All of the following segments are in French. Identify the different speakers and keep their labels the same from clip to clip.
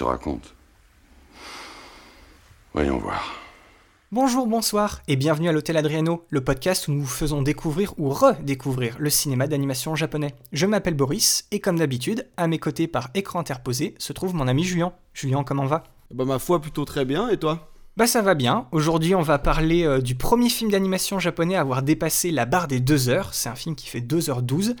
Speaker 1: Te raconte. Voyons voir.
Speaker 2: Bonjour, bonsoir et bienvenue à l'Hôtel Adriano, le podcast où nous vous faisons découvrir ou redécouvrir le cinéma d'animation japonais. Je m'appelle Boris et comme d'habitude, à mes côtés par écran interposé se trouve mon ami Julien. Julien, comment va?
Speaker 3: Bah ma foi plutôt très bien, et toi?
Speaker 2: Bah ça va bien. Aujourd'hui, on va parler euh, du premier film d'animation japonais à avoir dépassé la barre des 2 heures. C'est un film qui fait 2h12.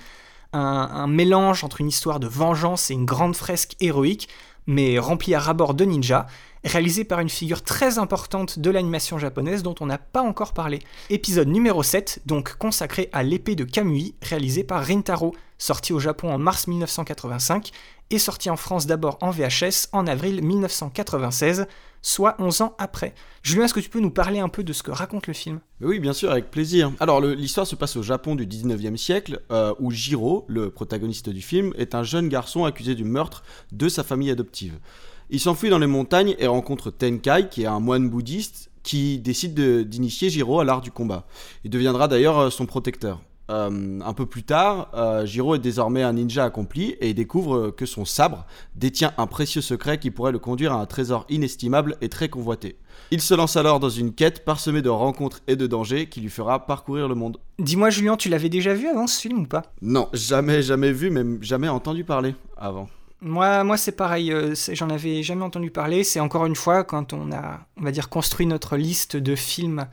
Speaker 2: Un, un mélange entre une histoire de vengeance et une grande fresque héroïque, mais remplie à rabord de ninjas réalisé par une figure très importante de l'animation japonaise dont on n'a pas encore parlé. Épisode numéro 7, donc consacré à l'épée de Kamui, réalisé par Rintaro, sorti au Japon en mars 1985 et sorti en France d'abord en VHS en avril 1996, soit 11 ans après. Julien, est-ce que tu peux nous parler un peu de ce que raconte le film?
Speaker 3: Oui, bien sûr, avec plaisir. Alors, l'histoire se passe au Japon du 19e siècle, euh, où Jiro, le protagoniste du film, est un jeune garçon accusé du meurtre de sa famille adoptive. Il s'enfuit dans les montagnes et rencontre Tenkai, qui est un moine bouddhiste, qui décide de- d'initier Jiro à l'art du combat. Il deviendra d'ailleurs euh, son protecteur. Euh, un peu plus tard, euh, Jiro est désormais un ninja accompli et il découvre que son sabre détient un précieux secret qui pourrait le conduire à un trésor inestimable et très convoité. Il se lance alors dans une quête parsemée de rencontres et de dangers qui lui fera parcourir le monde.
Speaker 2: Dis-moi Julien, tu l'avais déjà vu avant ce film ou pas?
Speaker 3: Non, jamais, jamais vu, même jamais entendu parler avant.
Speaker 2: Moi, moi c'est pareil, euh, j'en avais jamais entendu parler. C'est encore une fois quand on a, on va dire, construit notre liste de films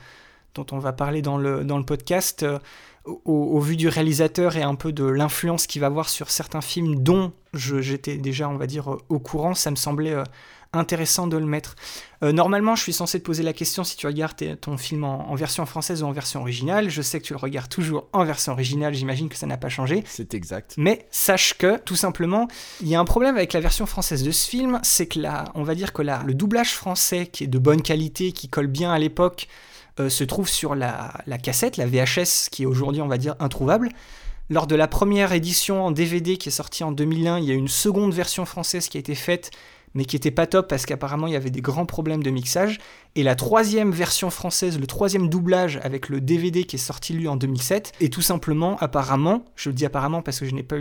Speaker 2: dont on va parler dans le, dans le podcast, euh, au, au vu du réalisateur et un peu de l'influence qu'il va avoir sur certains films dont j'étais déjà, on va dire, euh, au courant, ça me semblait euh, intéressant de le mettre. Euh, normalement, je suis censé te poser la question si tu regardes ton film en, en version française ou en version originale. Je sais que tu le regardes toujours en version originale, j'imagine que ça n'a pas changé.
Speaker 3: C'est exact.
Speaker 2: Mais sache que, tout simplement, il y a un problème avec la version française de ce film, c'est que là, on va dire que là, le doublage français, qui est de bonne qualité, qui colle bien à l'époque, euh, se trouve sur la, la cassette, la VHS, qui est aujourd'hui, on va dire, introuvable. Lors de la première édition en DVD qui est sortie en 2001, il y a une seconde version française qui a été faite, mais qui était pas top parce qu'apparemment il y avait des grands problèmes de mixage. Et la troisième version française, le troisième doublage avec le DVD qui est sorti lui en 2007, est tout simplement, apparemment, je le dis apparemment parce que je n'ai pas,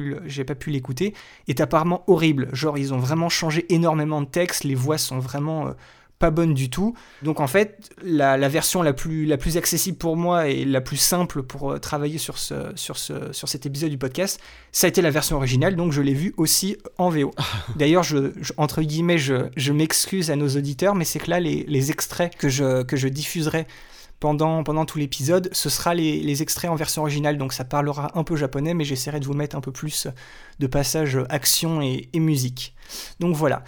Speaker 2: pas pu l'écouter, est apparemment horrible. Genre ils ont vraiment changé énormément de texte, les voix sont vraiment euh, pas bonnes du tout. Donc en fait, la, la version la plus, la plus accessible pour moi et la plus simple pour euh, travailler sur, ce, sur, ce, sur cet épisode du podcast, ça a été la version originale, donc je l'ai vue aussi en VO. D'ailleurs, je, je- entre guillemets, je, je m'excuse à nos auditeurs, mais c'est que là, les, les extraits que je, que je diffuserai pendant, pendant tout l'épisode, ce sera les, les extraits en version originale, donc ça parlera un peu japonais, mais j'essaierai de vous mettre un peu plus de passages action et, et musique. Donc voilà.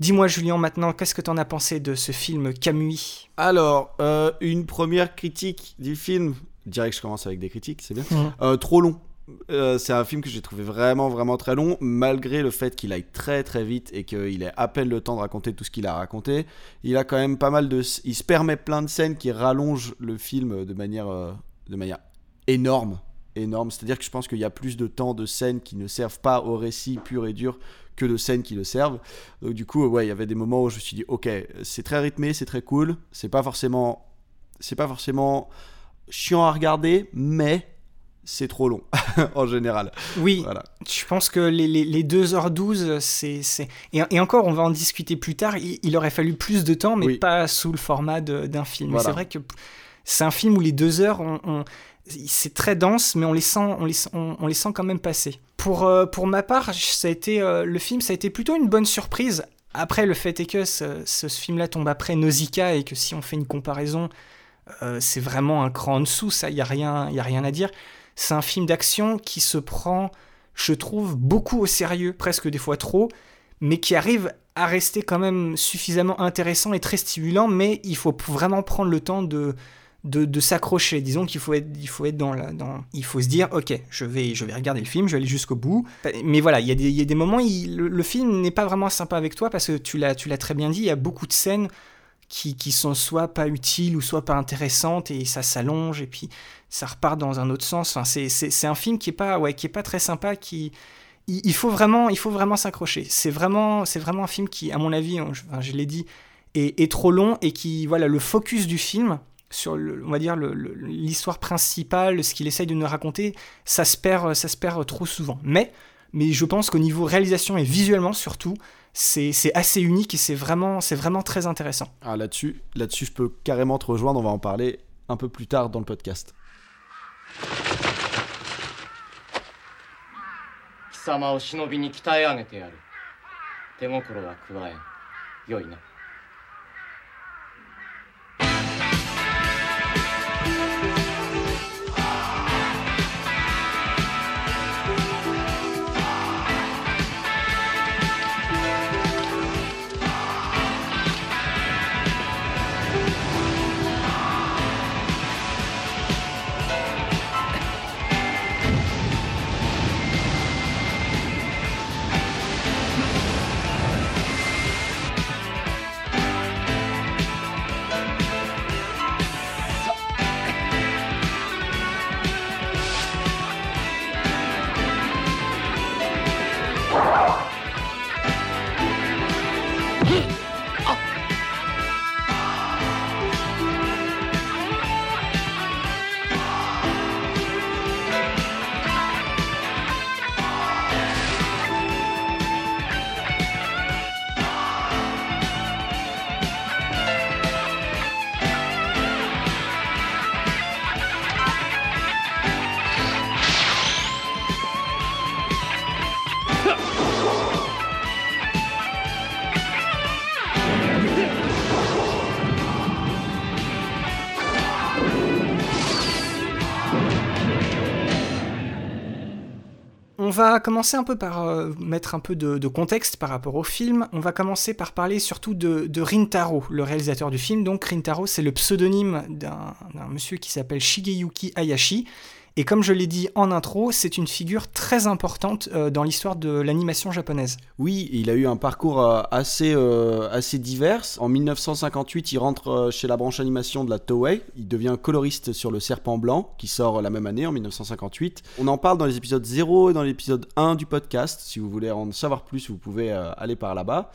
Speaker 2: Dis-moi Julien maintenant, qu'est-ce que t'en as pensé de ce film Kamui
Speaker 3: Alors, euh, une première critique du film. Je dirais que je commence avec des critiques, c'est bien. Euh, trop long. Euh, c'est un film que j'ai trouvé vraiment vraiment très long malgré le fait qu'il aille très très vite et qu'il ait à peine le temps de raconter tout ce qu'il a raconté il a quand même pas mal de il se permet plein de scènes qui rallongent le film de manière de manière énorme énorme c'est à dire que je pense qu'il y a plus de temps de scènes qui ne servent pas au récit pur et dur que de scènes qui le servent donc du coup ouais il y avait des moments où je me suis dit ok c'est très rythmé c'est très cool c'est pas forcément c'est pas forcément chiant à regarder mais c'est trop long en général.
Speaker 2: Oui,
Speaker 3: Voilà.
Speaker 2: je pense que les, les, les 2h12, c'est... Et, et encore, on va en discuter plus tard, il, il aurait fallu plus de temps, mais
Speaker 3: Oui.
Speaker 2: pas sous le format d'un film.
Speaker 3: Voilà.
Speaker 2: c'est vrai que c'est un film où les deux heures, on- on- c'est très dense, mais on les sent, on les, sent- quand même passer. Pour, euh, pour ma part, ça a été, euh, le film, ça a été plutôt une bonne surprise. Après, le fait est que ce, ce film-là tombe après Nausicaa et que si on fait une comparaison, euh, c'est vraiment un cran en dessous, ça, il n'y a, rien- y a rien à dire. C'est un film d'action qui se prend, je trouve, beaucoup au sérieux, presque des fois trop, mais qui arrive à rester quand même suffisamment intéressant et très stimulant, mais il faut vraiment prendre le temps de, de, s'accrocher. Disons qu'il faut être, il faut être dans, la, dans, il faut se dire, ok, je vais, je vais regarder le film, je vais aller jusqu'au bout. Mais voilà, il y, a des, y a des moments, il, le, film n'est pas vraiment sympa avec toi parce que tu l'as, très bien dit, il y a beaucoup de scènes qui, qui, sont soit pas utiles ou soit pas intéressantes et ça s'allonge et puis ça repart dans un autre sens. Enfin, c'est, un film qui est pas, ouais, pas très sympa, qui il, faut vraiment, il faut vraiment s'accrocher. C'est vraiment, c'est vraiment un film qui, à mon avis, je, l'ai dit, est, trop long et qui, voilà, le focus du film sur, le, on va dire, l'histoire principale, ce qu'il essaye de nous raconter, ça se perd, ça se perd trop souvent. Mais, mais je pense qu'au niveau réalisation et visuellement surtout, c'est assez unique et c'est vraiment, vraiment très intéressant.
Speaker 3: Ah, là-dessus, là-dessus, je peux carrément te rejoindre. On va en parler un peu plus tard dans le podcast. 貴様を忍びに鍛え上げてやる手心は加えよいな
Speaker 2: Va commencer un peu par euh, mettre un peu de, de, contexte par rapport au film. On va commencer par parler surtout de, de Rintaro, le réalisateur du film. Donc Rintaro, c'est le pseudonyme d'un monsieur qui s'appelle Shigeyuki Hayashi et comme je l'ai dit en intro, c'est une figure très importante euh, dans l'histoire de l'animation japonaise.
Speaker 3: Oui, il a eu un parcours euh, assez, euh, assez divers. En 1958, il rentre chez la branche animation de la Toei. Il devient coloriste sur Le Serpent Blanc, qui sort la même année, en 1958. On en parle dans les épisodes 0 et dans l'épisode 1 du podcast. Si vous voulez en savoir plus, vous pouvez aller par là-bas.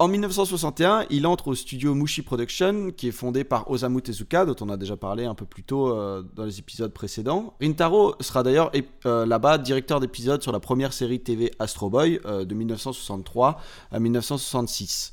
Speaker 3: En 1961, il entre au studio Mushi Production, qui est fondé par Osamu Tezuka, dont on a déjà parlé un peu plus tôt euh, dans les épisodes précédents. Rintaro sera d'ailleurs euh, là-bas directeur d'épisode sur la première série TV Astro Boy euh, de 1963 à 1966.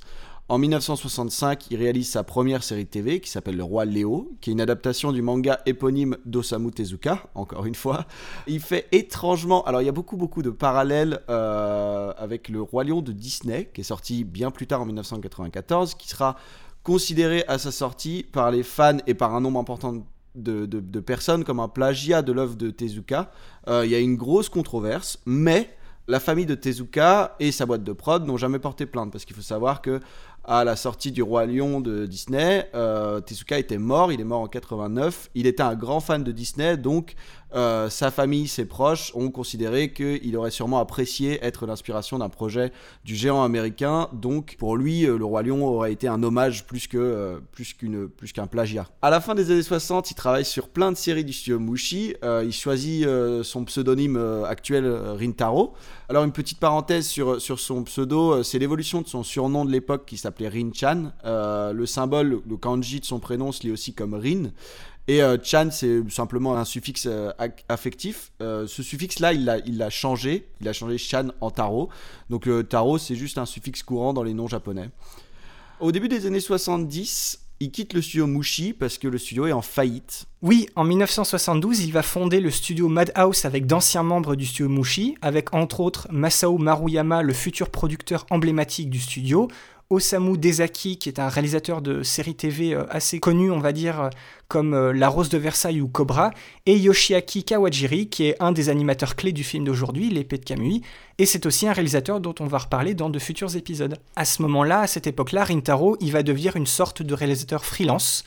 Speaker 3: En 1965, il réalise sa première série TV qui s'appelle Le Roi Léo, qui est une adaptation du manga éponyme d'Osamu Tezuka, encore une fois. Il fait étrangement... Alors il y a beaucoup beaucoup de parallèles euh, avec Le Roi Lion de Disney, qui est sorti bien plus tard en 1994, qui sera considéré à sa sortie par les fans et par un nombre important de, de, de personnes comme un plagiat de l'œuvre de Tezuka. Euh, il y a une grosse controverse, mais la famille de Tezuka et sa boîte de prod n'ont jamais porté plainte parce qu'il faut savoir que à la sortie du Roi Lion de Disney, euh, Tezuka était mort, il est mort en 89. Il était un grand fan de Disney, donc euh, sa famille, ses proches ont considéré qu'il aurait sûrement apprécié être l'inspiration d'un projet du géant américain. Donc pour lui, euh, le Roi Lion aurait été un hommage plus que euh, plus qu'une plus qu'un plagiat. À la fin des années 60, il travaille sur plein de séries du studio Mushi. Il choisit son pseudonyme actuel Rintaro. Alors une petite parenthèse sur sur son pseudo, c'est l'évolution de son surnom de l'époque qui Rin-chan. le symbole, le kanji de son prénom se lit aussi comme Rin. Et euh, Chan, c'est simplement un suffixe euh, affectif. Euh, ce suffixe-là, il l'a il changé. Il a changé Chan en Taro. Donc Taro, c'est juste un suffixe courant dans les noms japonais. Au début des années 70, il quitte le studio Mushi parce que le studio est en faillite.
Speaker 2: Oui, en 1972, il va fonder le studio Madhouse avec d'anciens membres du studio Mushi, avec entre autres Masao Maruyama, le futur producteur emblématique du studio, Osamu Dezaki, qui est un réalisateur de séries TV assez connu, on va dire, comme La Rose de Versailles ou Cobra, et Yoshiaki Kawajiri, qui est un des animateurs clés du film d'aujourd'hui, L'épée de Kamui, et c'est aussi un réalisateur dont on va reparler dans de futurs épisodes. À ce moment-là, à cette époque-là, Rintaro, il va devenir une sorte de réalisateur freelance,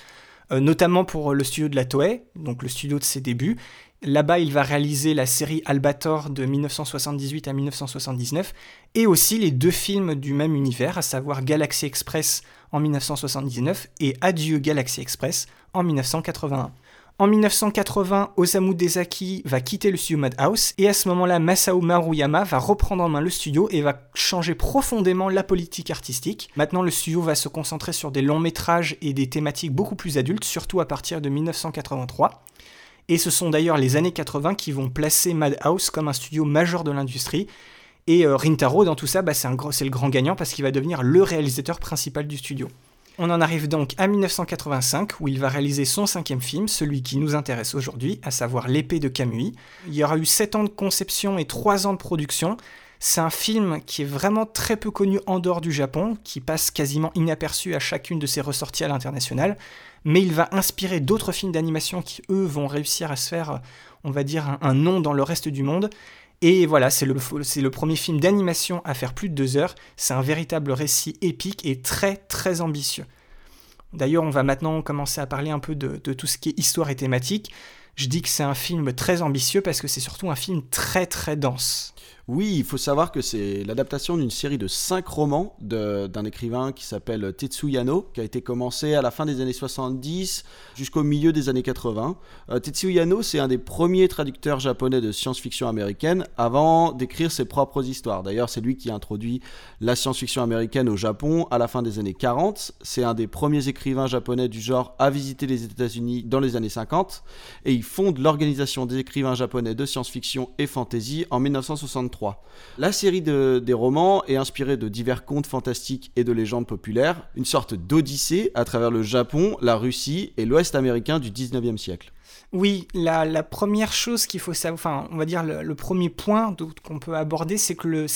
Speaker 2: euh, notamment pour le studio de la Toei, donc le studio de ses débuts. Là-bas, il va réaliser la série Albator de 1978 à 1979 et aussi les deux films du même univers, à savoir Galaxy Express en 1979 et Adieu Galaxy Express en 1981. En 1980, Osamu Dezaki va quitter le studio Madhouse et à ce moment-là, Masao Maruyama va reprendre en main le studio et va changer profondément la politique artistique. Maintenant, le studio va se concentrer sur des longs métrages et des thématiques beaucoup plus adultes, surtout à partir de 1983. Et ce sont d'ailleurs les années 80 qui vont placer Madhouse comme un studio majeur de l'industrie. Et euh, Rintaro, dans tout ça, bah, c'est le grand gagnant parce qu'il va devenir le réalisateur principal du studio. On en arrive donc à 1985 où il va réaliser son cinquième film, celui qui nous intéresse aujourd'hui, à savoir L'épée de Camus. Il y aura eu 7 ans de conception et 3 ans de production. C'est un film qui est vraiment très peu connu en dehors du Japon, qui passe quasiment inaperçu à chacune de ses ressorties à l'international, mais il va inspirer d'autres films d'animation qui, eux, vont réussir à se faire, on va dire, un, nom dans le reste du monde. Et voilà, c'est le, premier film d'animation à faire plus de deux heures. C'est un véritable récit épique et très très ambitieux. D'ailleurs, on va maintenant commencer à parler un peu de tout ce qui est histoire et thématique. Je dis que c'est un film très ambitieux parce que c'est surtout un film très très dense.
Speaker 3: Oui, il faut savoir que c'est l'adaptation d'une série de cinq romans d'un écrivain qui s'appelle Tetsuya Yano, qui a été commencé à la fin des années 70 jusqu'au milieu des années 80. Euh, Tetsuya Yano, c'est un des premiers traducteurs japonais de science-fiction américaine avant d'écrire ses propres histoires. D'ailleurs, c'est lui qui a introduit la science-fiction américaine au Japon à la fin des années 40. C'est un des premiers écrivains japonais du genre à visiter les États-Unis dans les années 50 et il fonde l'organisation des écrivains japonais de science-fiction et fantasy en 1963. La série des romans est inspirée de divers contes fantastiques et de légendes populaires, une sorte d'odyssée à travers le Japon, la Russie et l'Ouest américain du 19e siècle.
Speaker 2: Oui, la, première chose qu'il faut savoir, enfin, on va dire le, premier point qu'on peut aborder, c'est que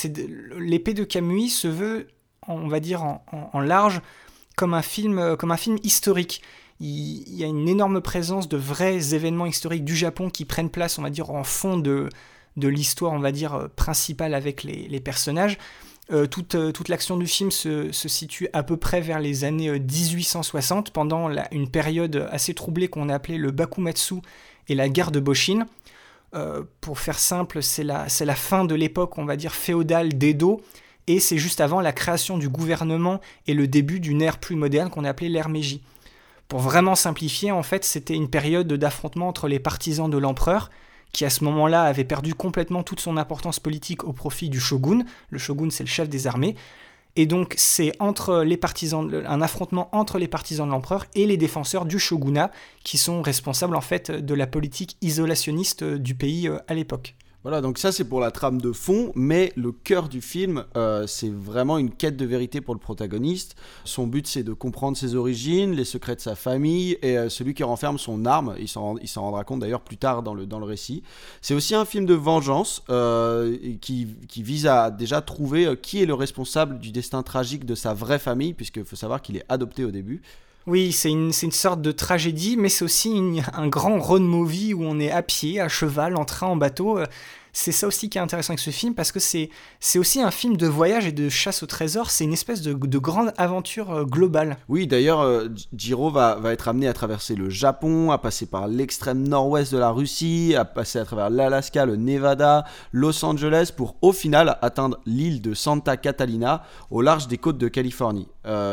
Speaker 2: l'épée de Camus se veut, on va dire en, large, comme un film, film historique. Il, y a une énorme présence de vrais événements historiques du Japon qui prennent place, on va dire, en fond de, de l'histoire, on va dire, euh, principale avec les, personnages. Euh, toute, euh, toute l'action du film se, situe à peu près vers les années 1860, pendant une période assez troublée qu'on a appelée le Bakumatsu et la guerre de Boshin. pour faire simple, c'est la, la, fin de l'époque, on va dire, féodale d'Edo, et c'est juste avant la création du gouvernement et le début d'une ère plus moderne qu'on a appelée l'ère Meiji. Pour vraiment simplifier, en fait, c'était une période d'affrontement entre les partisans de l'empereur, qui à ce moment-là avait perdu complètement toute son importance politique au profit du shogun. Le shogun, c'est le chef des armées. Et donc c'est entre les partisans, un affrontement entre les partisans de l'empereur et les défenseurs du shogunat qui sont responsables en fait de la politique isolationniste du pays euh, à l'époque.
Speaker 3: Voilà, donc ça c'est pour la trame de fond, mais le cœur du film, euh, c'est vraiment une quête de vérité pour le protagoniste. Son but c'est de comprendre ses origines, les secrets de sa famille et euh, celui qui renferme son arme. Il s'en, rendra compte d'ailleurs plus tard dans le, dans le récit. C'est aussi un film de vengeance euh, qui, qui, vise à déjà trouver qui est le responsable du destin tragique de sa vraie famille, puisqu'il faut savoir qu'il est adopté au début.
Speaker 2: Oui, c'est une, une, sorte de tragédie, mais c'est aussi un grand road movie où on est à pied, à cheval, en train, en bateau. Euh, c'est ça aussi qui est intéressant avec ce film, parce que c'est aussi un film de voyage et de chasse au trésor. C'est une espèce de, de, grande aventure euh, globale.
Speaker 3: Oui, d'ailleurs, euh, Jiro va, va, être amené à traverser le Japon, à passer par l'extrême nord-ouest de la Russie, à passer à travers l'Alaska, le Nevada, Los Angeles, pour au final atteindre l'île de Santa Catalina, au large des côtes de Californie.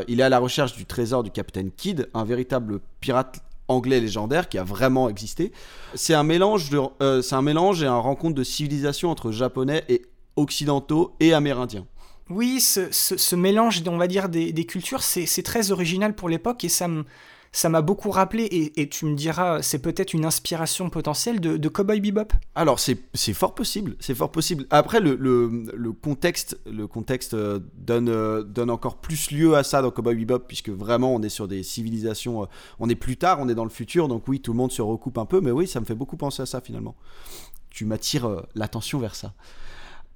Speaker 3: il est à la recherche du trésor du capitaine Kidd, un véritable pirate anglais légendaire qui a vraiment existé. C'est un mélange, de, euh, c'est un mélange et un rencontre de civilisations entre japonais et occidentaux et amérindiens.
Speaker 2: Oui, ce, mélange, on va dire, des, des cultures, c'est très original pour l'époque et ça me, ça m'a beaucoup rappelé, et, tu me diras, c'est peut-être une inspiration potentielle de, Cowboy Bebop
Speaker 3: Alors, c'est fort possible, c'est fort possible. Après, le, le, contexte, le contexte euh, donne, euh, donne encore plus lieu à ça dans Cowboy Bebop, puisque vraiment, on est sur des civilisations, euh, on est plus tard, on est dans le futur, donc oui, tout le monde se recoupe un peu, mais oui, ça me fait beaucoup penser à ça finalement. Tu m'attires l'attention vers ça.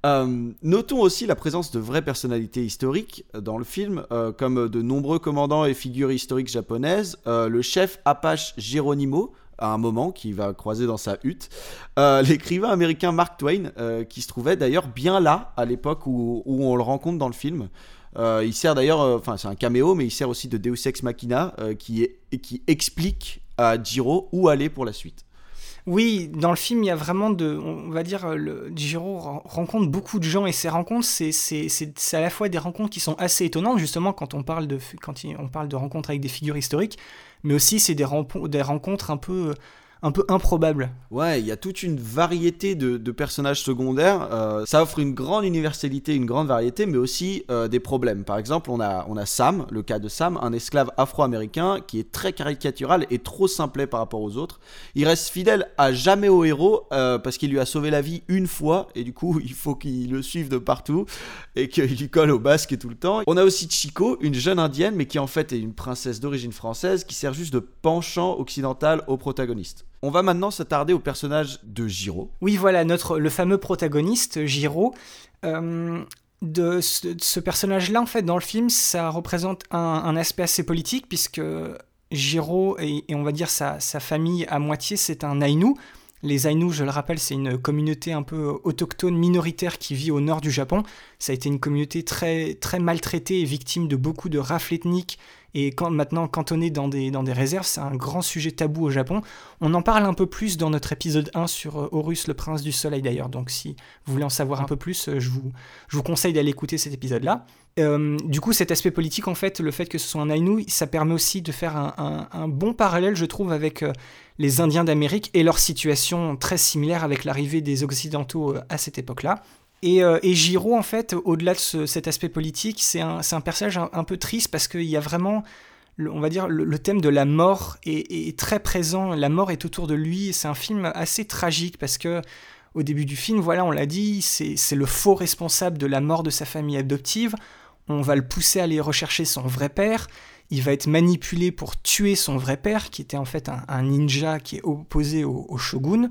Speaker 3: Euh, notons aussi la présence de vraies personnalités historiques dans le film, euh, comme de nombreux commandants et figures historiques japonaises. Euh, le chef Apache Geronimo, à un moment qu'il va croiser dans sa hutte. Euh, l'écrivain américain Mark Twain, euh, qui se trouvait d'ailleurs bien là à l'époque où, on le rencontre dans le film. Euh, il sert d'ailleurs, euh, enfin c'est un caméo, mais il sert aussi de Deus Ex Machina euh, qui, qui explique à Jiro où aller pour la suite.
Speaker 2: Oui, dans le film, il y a vraiment de. On va dire, euh, le, ren- rencontre beaucoup de gens et ces rencontres, c'est, à la fois des rencontres qui sont assez étonnantes, justement, quand on parle de, quand on parle de rencontres avec des figures historiques, mais aussi c'est des, des rencontres un peu, un peu improbables.
Speaker 3: Ouais, il y a toute une variété de, de personnages secondaires. euh, ça offre une grande universalité, une grande variété, mais aussi euh, des problèmes. Par exemple, on a, on a Sam, le cas de Sam, un esclave afro-américain qui est très caricatural et trop simplet par rapport aux autres. Il reste fidèle à jamais au héros euh, parce qu'il lui a sauvé la vie une fois et du coup, il faut qu'il le suive de partout et qu'il lui colle au basque tout le temps. On a aussi Chico, une jeune indienne, mais qui en fait est une princesse d'origine française qui sert juste de penchant occidental au protagoniste. On va maintenant s'attarder au personnage de Jiro.
Speaker 2: Oui, voilà, notre, le fameux protagoniste, Jiro. Euh, de ce, personnage-là, en fait, dans le film, ça représente un, aspect assez politique, puisque Jiro et, et on va dire sa, sa famille à moitié, c'est un Ainu. Les Ainu, je le rappelle, c'est une communauté un peu autochtone minoritaire qui vit au nord du Japon. Ça a été une communauté très, très maltraitée et victime de beaucoup de rafles ethniques et quand, maintenant cantonnée dans des, réserves. C'est un grand sujet tabou au Japon. On en parle un peu plus dans notre épisode 1 sur euh, Horus, le prince du soleil d'ailleurs. Donc si vous voulez en savoir un peu plus, euh, je vous, conseille d'aller écouter cet épisode-là. Euh, du coup, cet aspect politique, en fait, le fait que ce soit un Ainu, ça permet aussi de faire un, bon parallèle, je trouve, avec les Indiens d'Amérique et leur situation très similaire avec l'arrivée des Occidentaux à cette époque-là. Et, euh, Giro, en fait, au-delà de ce- cet aspect politique, c'est un, personnage un, peu triste parce qu'il y a vraiment, on va dire, le, thème de la mort est, très présent. La mort est autour de lui. C'est un film assez tragique parce que au début du film, voilà, on l'a dit, c'est le faux responsable de la mort de sa famille adoptive. On va le pousser à aller rechercher son vrai père. Il va être manipulé pour tuer son vrai père, qui était en fait un, ninja qui est opposé au shogun.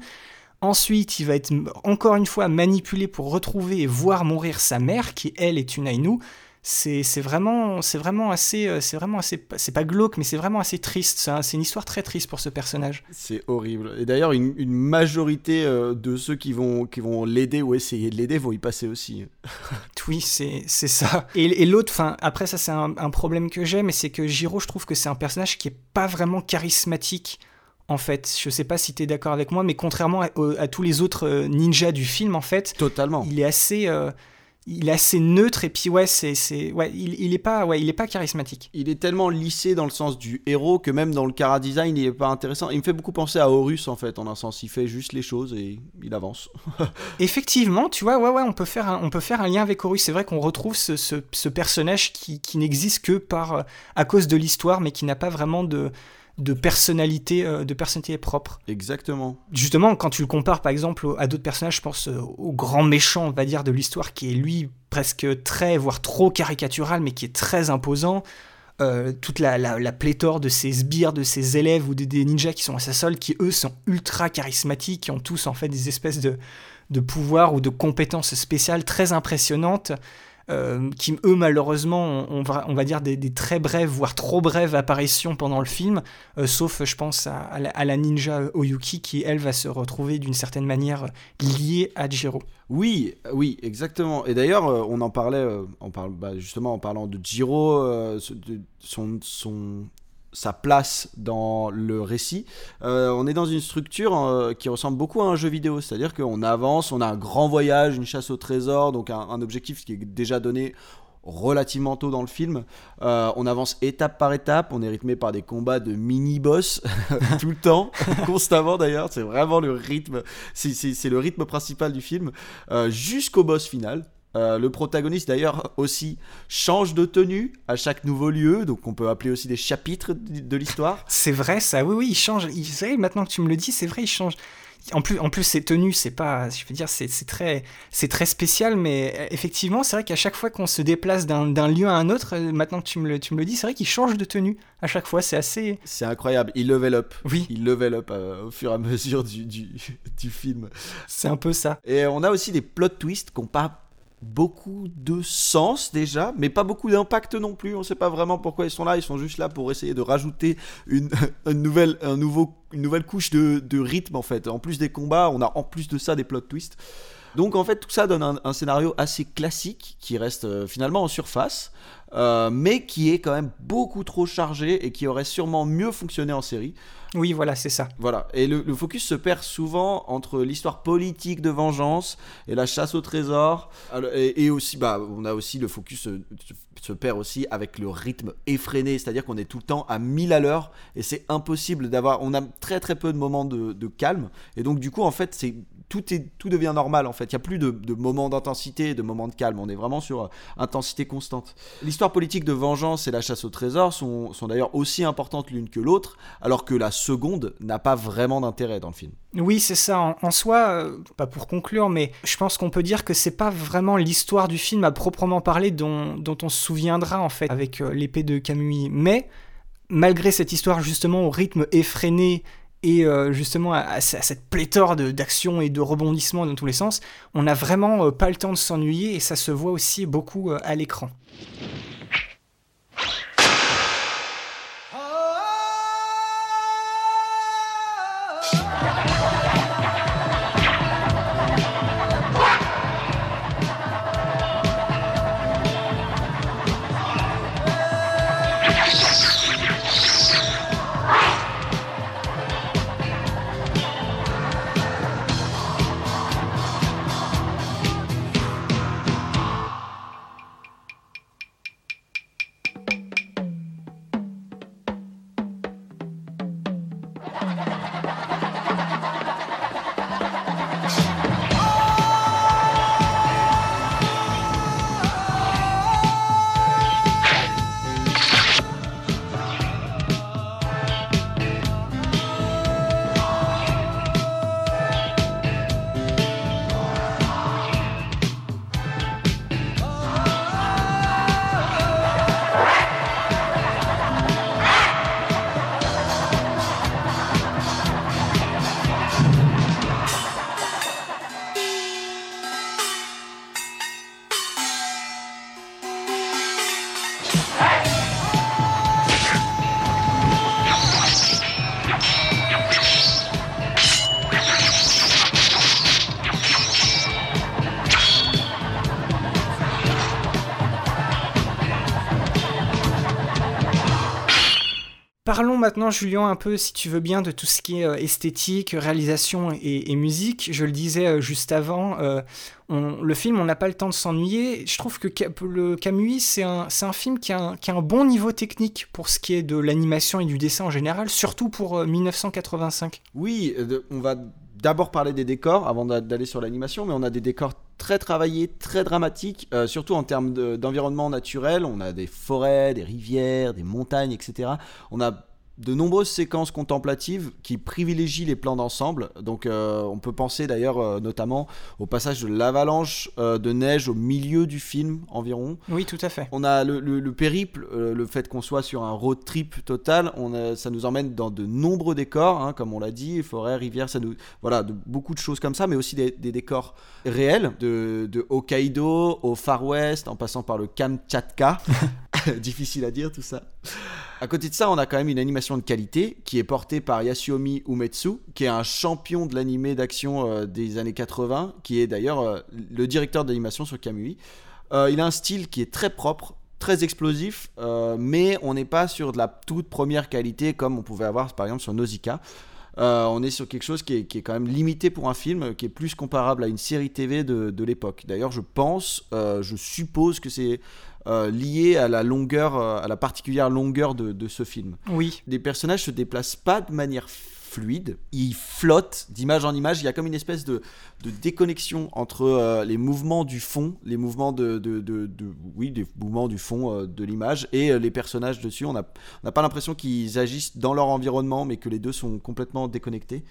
Speaker 2: Ensuite, il va être encore une fois manipulé pour retrouver et voir mourir sa mère, qui elle est une Ainu. C'est vraiment, c'est vraiment assez, euh, c'est vraiment assez, c'est pas glauque, mais c'est vraiment assez triste. C'est un- c'est une histoire très triste pour ce personnage.
Speaker 3: C'est horrible. Et d'ailleurs, une, une majorité euh, de ceux qui vont, qui vont l'aider ou essayer de l'aider vont y passer aussi.
Speaker 2: Oui, c'est ça. Et, et l'autre, enfin, après ça, c'est un, un problème que j'ai, mais c'est que Jiro, je trouve que c'est un personnage qui est pas vraiment charismatique. En fait, je sais pas si t'es d'accord avec moi, mais contrairement à, tous les autres euh, ninjas du film, en fait,
Speaker 3: Totalement.
Speaker 2: il est assez, euh, il est assez neutre et puis ouais, c'est, c'est, ouais, il, il est pas, ouais, il est pas charismatique.
Speaker 3: Il est tellement lissé dans le sens du héros que même dans le cara design, il est pas intéressant. Il me fait beaucoup penser à Horus en fait, en un sens. Il fait juste les choses et il avance.
Speaker 2: Effectivement, tu vois, ouais, ouais, on peut faire un, on peut faire un lien avec Horus. C'est vrai qu'on retrouve ce, ce- ce personnage qui, qui n'existe que par, euh, à cause de l'histoire, mais qui n'a pas vraiment de, de personnalité, euh, de personnalité propre.
Speaker 3: Exactement.
Speaker 2: Justement, quand tu le compares par exemple à d'autres personnages, je pense euh, au grand méchant, on va dire, de l'histoire, qui est lui presque très, voire trop caricatural, mais qui est très imposant. Euh, toute la, la- la pléthore de ses sbires, de ses élèves ou de- des ninjas qui sont à sa solde, qui eux sont ultra charismatiques, qui ont tous en fait des espèces de, de pouvoirs ou de compétences spéciales très impressionnantes, euh, qui eux malheureusement ont, ont vra- on va dire des, très brèves, voire trop brèves apparitions pendant le film, euh, sauf je pense à, la, ninja Oyuki qui elle va se retrouver d'une certaine manière liée à Jiro.
Speaker 3: Oui, oui, exactement. Et d'ailleurs, euh, on en parlait, on parle, bah, justement en parlant de Jiro, son, son, sa place dans le récit. Euh, on est dans une structure euh, qui ressemble beaucoup à un jeu vidéo, c'est-à-dire qu'on avance, on a un grand voyage, une chasse au trésor, donc un, objectif qui est déjà donné relativement tôt dans le film. Euh, on avance étape par étape, on est rythmé par des combats de mini-boss tout le temps, constamment d'ailleurs, c'est vraiment le rythme, c'est- le rythme principal du film, jusqu'au boss final. Euh, le protagoniste d'ailleurs aussi change de tenue à chaque nouveau lieu, donc on peut appeler aussi des chapitres de de l'histoire.
Speaker 2: C'est vrai ça, oui oui, il change. Il, c'est vrai, maintenant que tu me le dis, c'est vrai, il change. En plus, en plus, ses tenues, c'est pas, je veux dire, c'est très, c'est très spécial, mais euh, effectivement, c'est vrai qu'à chaque fois qu'on se déplace d'un lieu à un autre, euh, maintenant que tu me le, tu me le dis, c'est vrai qu'il change de tenue à chaque fois. C'est assez,
Speaker 3: C'est incroyable, il level up.
Speaker 2: oui,
Speaker 3: Il level up euh, au fur et à mesure du, du, du film.
Speaker 2: c'est un peu ça.
Speaker 3: Et on a aussi des plot twists qui n'ont pas beaucoup de sens déjà, mais pas beaucoup d'impact non plus. On sait pas vraiment pourquoi ils sont là. Ils sont juste là pour essayer de rajouter une nouvelle couche de, de rythme en fait. En plus des combats, on a en plus de ça des plot twists. Donc en fait tout ça donne un, un scénario assez classique qui reste euh, finalement en surface, euh, mais qui est quand même beaucoup trop chargé et qui aurait sûrement mieux fonctionné en série.
Speaker 2: Oui, voilà, c'est ça.
Speaker 3: Voilà, et le, le focus se perd souvent entre l'histoire politique de vengeance et la chasse au trésor. Et, et aussi, bah, on a aussi le focus se, se perd aussi avec le rythme effréné, c'est-à-dire qu'on est tout le temps à 1000 à l'heure et c'est impossible d'avoir. On a très très peu de moments de, de calme et donc du coup, en fait, c'est tout, est, tout devient normal en fait. Il n'y a plus de, de moments d'intensité, de moments de calme. On est vraiment sur euh, intensité constante. L'histoire politique de vengeance et la chasse au trésor sont, sont d'ailleurs aussi importantes l'une que l'autre, alors que la seconde n'a pas vraiment d'intérêt dans le film.
Speaker 2: Oui, c'est ça. En, soi, euh, pas pour conclure, mais je pense qu'on peut dire que c'est pas vraiment l'histoire du film à proprement parler dont, dont on se souviendra en fait avec euh, l'épée de Camus. Mais malgré cette histoire justement au rythme effréné et euh, justement à, à cette pléthore d'actions et de rebondissements dans tous les sens, on n'a vraiment euh, pas le temps de s'ennuyer et ça se voit aussi beaucoup euh, à l'écran. Mm-hmm. Maintenant, Julien, un peu, si tu veux bien, de tout ce qui est euh, esthétique, réalisation et, musique. Je le disais euh, juste avant, euh, le film, on n'a pas le temps de s'ennuyer. Je trouve que le Camus, c'est un, film qui a, un, bon niveau technique pour ce qui est de l'animation et du dessin en général, surtout pour euh, 1985.
Speaker 3: Oui, on va d'abord parler des décors avant d'a- d'aller sur l'animation, mais on a des décors très travaillés, très dramatiques, surtout en termes de- d'environnement naturel. On a des forêts, des rivières, des montagnes, etc. On a de nombreuses séquences contemplatives qui privilégient les plans d'ensemble. Donc euh, on peut penser d'ailleurs euh, notamment au passage de l'avalanche euh, de neige au milieu du film environ.
Speaker 2: Oui, tout à fait.
Speaker 3: On a le, le- le périple, le fait qu'on soit sur un road trip total, on a- ça nous emmène dans de nombreux décors, hein, comme on l'a dit, forêt, rivière, ça nous, voilà, de, beaucoup de choses comme ça, mais aussi des, des décors réels, de, de Hokkaido au Far West, en passant par le Kamchatka, difficile à dire tout ça. À côté de ça, on a quand même une animation de qualité qui est portée par Yasuomi Umetsu, qui est un champion de l'animé d'action euh, des années 80, qui est d'ailleurs euh, le directeur d'animation sur Kamui. Euh, il a un style qui est très propre, très explosif, mais on n'est pas sur de la toute première qualité comme on pouvait avoir par exemple sur Nausicaa. On est sur quelque chose qui est, quand même limité pour un film, qui est plus comparable à une série TV de, l'époque. D'ailleurs, je pense, je suppose que c'est euh, lié à la longueur, euh, à la particulière longueur de, de ce film.
Speaker 2: Oui.
Speaker 3: Les personnages se déplacent pas de manière fluide, ils flottent d'image en image. Il y a comme une espèce de, de déconnexion entre euh, les mouvements du fond, les mouvements de, de, de- oui, des mouvements du fond euh, de l'image et euh, les personnages dessus. On n'a on n'a pas l'impression qu'ils agissent dans leur environnement, mais que les deux sont complètement déconnectés.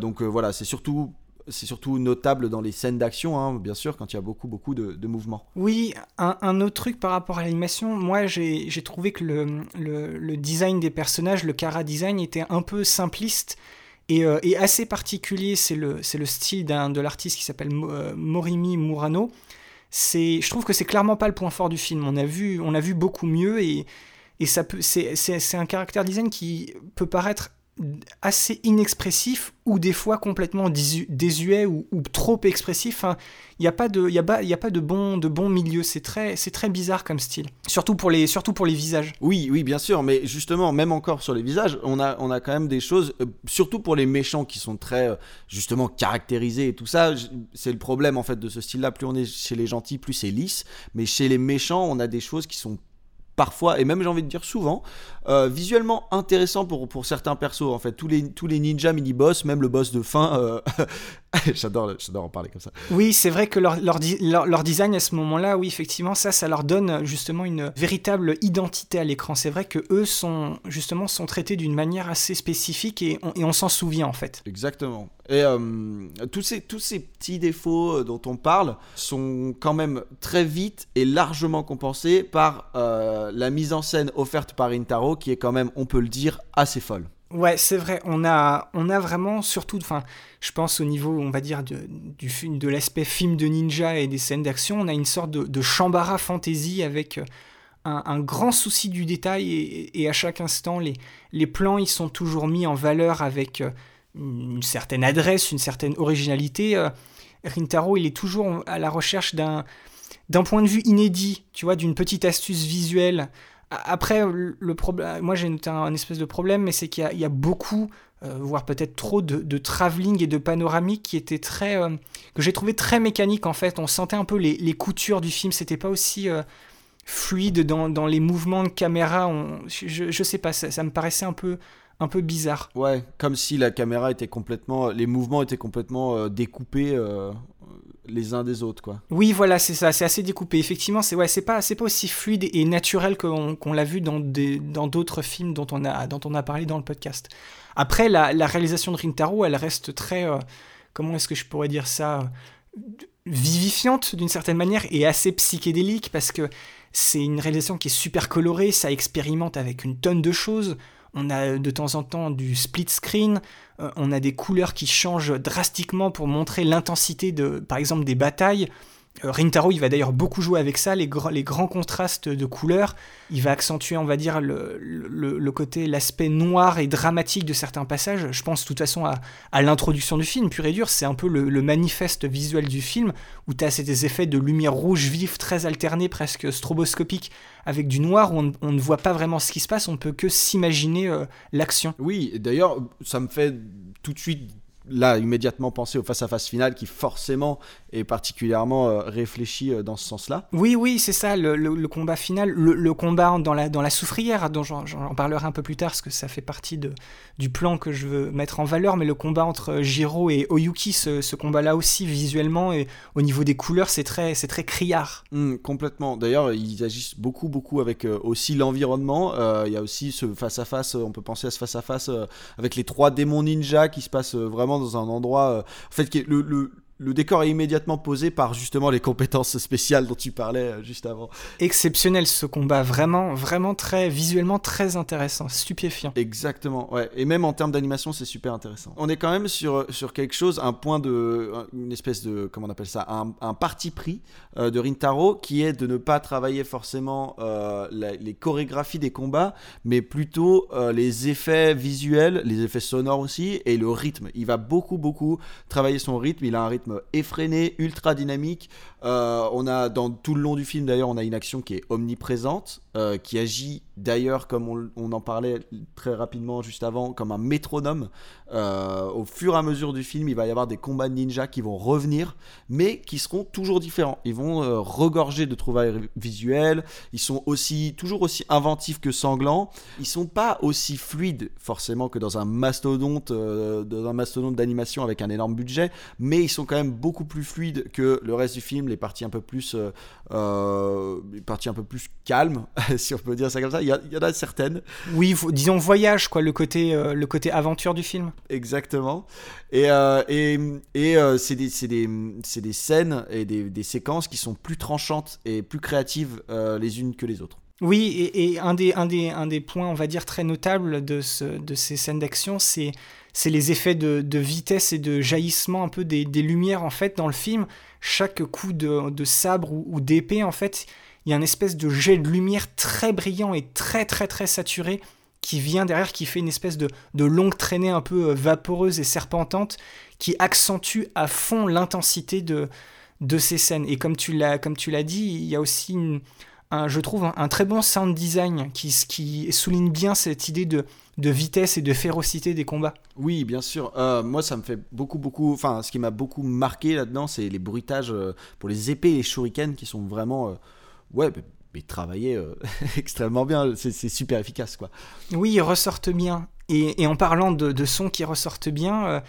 Speaker 3: Donc voilà, c'est surtout c'est surtout notable dans les scènes d'action, hein, bien sûr, quand il y a beaucoup beaucoup de, de mouvements.
Speaker 2: Oui, un, autre truc par rapport à l'animation, moi j'ai trouvé que le, design des personnages, le cara design était un peu simpliste et, euh, assez particulier. C'est le, style de l'artiste qui s'appelle euh, Morimi Murano. je trouve que c'est clairement pas le point fort du film. On a vu, on a vu beaucoup mieux et, c'est un caractère design qui peut paraître assez inexpressif ou des fois complètement désuet ou, trop expressif. Il n'y a pas de, y y a pas de bon, de bon milieu. C'est très, c'est très bizarre comme style. Surtout pour les, surtout pour les visages.
Speaker 3: Oui, oui, bien sûr. Mais justement, même encore sur les visages, on a, on a quand même des choses, euh, surtout pour les méchants qui sont très, euh, justement, caractérisés et tout ça. C'est le problème en fait de ce style-là. Plus on est chez les gentils, plus c'est lisse. Mais chez les méchants, on a des choses qui sont parfois, et même j'ai envie de dire souvent, euh, visuellement intéressant pour, certains persos. En fait, tous les, tous ninjas mini-boss, même le boss de fin, euh, j'adore, j'adore en parler comme ça.
Speaker 2: Oui, c'est vrai que leur, leur, leur, design à ce moment-là, oui, effectivement, ça, ça leur donne justement une véritable identité à l'écran. C'est vrai que eux sont justement sont traités d'une manière assez spécifique et on, et on s'en souvient en fait.
Speaker 3: Exactement. Et euh, tous, ces, tous ces petits défauts dont on parle sont quand même très vite et largement compensés par la mise en scène offerte par Intaro qui est quand même, on peut le dire, assez folle.
Speaker 2: Ouais, c'est vrai. On a, on a vraiment, surtout, enfin, je pense au niveau, on va dire, de, du de l'aspect film de ninja et des scènes d'action, on a une sorte de, de chambara fantasy avec euh, un, grand souci du détail et, à chaque instant, les, les plans, ils sont toujours mis en valeur avec euh, une certaine adresse, une certaine originalité. Euh, Rintaro, il est toujours à la recherche d'un d'un point de vue inédit, tu vois, d'une petite astuce visuelle après, le problème, moi j'ai un, espèce de problème, mais c'est qu'il y, a beaucoup, euh, voire peut-être trop de, de, travelling et de panoramique qui était très, euh, que j'ai trouvé très mécanique en fait. On sentait un peu les, coutures du film, c'était pas aussi euh, fluide dans, les mouvements de caméra. Je, je, sais pas, ça, ça, me paraissait un peu, un peu bizarre.
Speaker 3: Ouais, comme si la caméra était complètement, les mouvements étaient complètement découpés les uns des autres quoi.
Speaker 2: Oui voilà c'est ça c'est assez découpé effectivement c'est ouais c'est pas c'est pas aussi fluide et naturel qu'on l'a vu dans des dans d'autres films dont on a dont on a parlé dans le podcast. Après la, réalisation de Rintaro elle reste très euh, comment est-ce que je pourrais dire ça vivifiante d'une certaine manière et assez psychédélique parce que c'est une réalisation qui est super colorée ça expérimente avec une tonne de choses on a de temps en temps du split screen, on a des couleurs qui changent drastiquement pour montrer l'intensité de, par exemple, des batailles. Euh, Rintaro, il va d'ailleurs beaucoup jouer avec ça, les, grands contrastes de couleurs. Il va accentuer, on va dire, le, côté, l'aspect noir et dramatique de certains passages. Je pense de toute façon à, l'introduction du film, pur et dur. C'est un peu le, manifeste visuel du film, où tu as ces effets de lumière rouge vive, très alternés, presque stroboscopiques, avec du noir, où on, ne voit pas vraiment ce qui se passe, on peut que s'imaginer euh, l'action.
Speaker 3: Oui, d'ailleurs, ça me fait tout de suite là immédiatement penser au face-à-face final qui forcément est particulièrement euh, réfléchi euh, dans ce sens-là.
Speaker 2: Oui, oui, c'est ça, le, combat final, le, combat dans la, dans la soufrière, dont j'en parlerai un peu plus tard, parce que ça fait partie de, du plan que je veux mettre en valeur, mais le combat entre Jiro et Oyuki, ce, combat-là aussi, visuellement, et au niveau des couleurs, c'est très, très criard.
Speaker 3: Mmh, complètement. D'ailleurs, ils agissent beaucoup, beaucoup avec euh, aussi l'environnement. Il y a aussi ce face-à-face, on peut penser à ce face-à-face avec les trois démons ninja qui se passent vraiment dans un endroit. en fait, le, le le décor est immédiatement posé par justement les compétences spéciales dont tu parlais euh, juste avant.
Speaker 2: Exceptionnel ce combat, vraiment, vraiment très visuellement très intéressant, stupéfiant.
Speaker 3: Exactement, ouais. Et même en termes d'animation, c'est super intéressant. On est quand même sur, sur quelque chose, un point de, une espèce de, comment on appelle ça, un, parti pris euh, de Rintaro qui est de ne pas travailler forcément euh, les chorégraphies des combats, mais plutôt les effets visuels, les effets sonores aussi et le rythme. Il va beaucoup, beaucoup travailler son rythme. Il a un rythme effréné, ultra dynamique. Euh, on a dans tout le long du film d'ailleurs, on a une action qui est omniprésente, euh, qui agit d'ailleurs comme on, en parlait très rapidement juste avant, comme un métronome. Euh, au fur et à mesure du film, il va y avoir des combats de ninja qui vont revenir, mais qui seront toujours différents. Ils vont regorger de trouvailles visuelles. Ils sont aussi toujours aussi inventifs que sanglants. Ils sont pas aussi fluides forcément que dans un mastodonte, dans un mastodonte d'animation avec un énorme budget, mais ils sont quand même beaucoup plus fluides que le reste du film, parties un peu plus, euh, euh, les parties un peu plus calmes, si on peut dire ça comme ça. Il y, en a certaines.
Speaker 2: Oui, disons voyage, quoi, le côté, euh, le côté aventure du film.
Speaker 3: Exactement. Et, et, et c'est des, des, des, scènes et des, des, séquences qui sont plus tranchantes et plus créatives les unes que les autres.
Speaker 2: Oui, et, et un, des, un, des, un des points, on va dire, très notables de, ce, de ces scènes d'action, c'est c'est les effets de, de, vitesse et de jaillissement un peu des, des, lumières en fait dans le film. Chaque coup de, sabre ou, d'épée en fait, il y a une espèce de jet de lumière très brillant et très très très saturé qui vient derrière, qui fait une espèce de, de longue traînée un peu euh, vaporeuse et serpentante qui accentue à fond l'intensité de, de ces scènes. Et comme tu l'as dit, il y a aussi une, un, je trouve un, très bon sound design qui, qui souligne bien cette idée de, de vitesse et de férocité des combats.
Speaker 3: Oui, bien sûr. Euh, moi, ça me fait beaucoup, beaucoup. Enfin, ce qui m'a beaucoup marqué là-dedans, c'est les bruitages euh, pour les épées et les shurikens qui sont vraiment. Euh, ouais, mais travaillés extrêmement bien. C'est super efficace, quoi.
Speaker 2: Oui, ils ressortent bien. Et, et en parlant de, de, sons qui ressortent bien,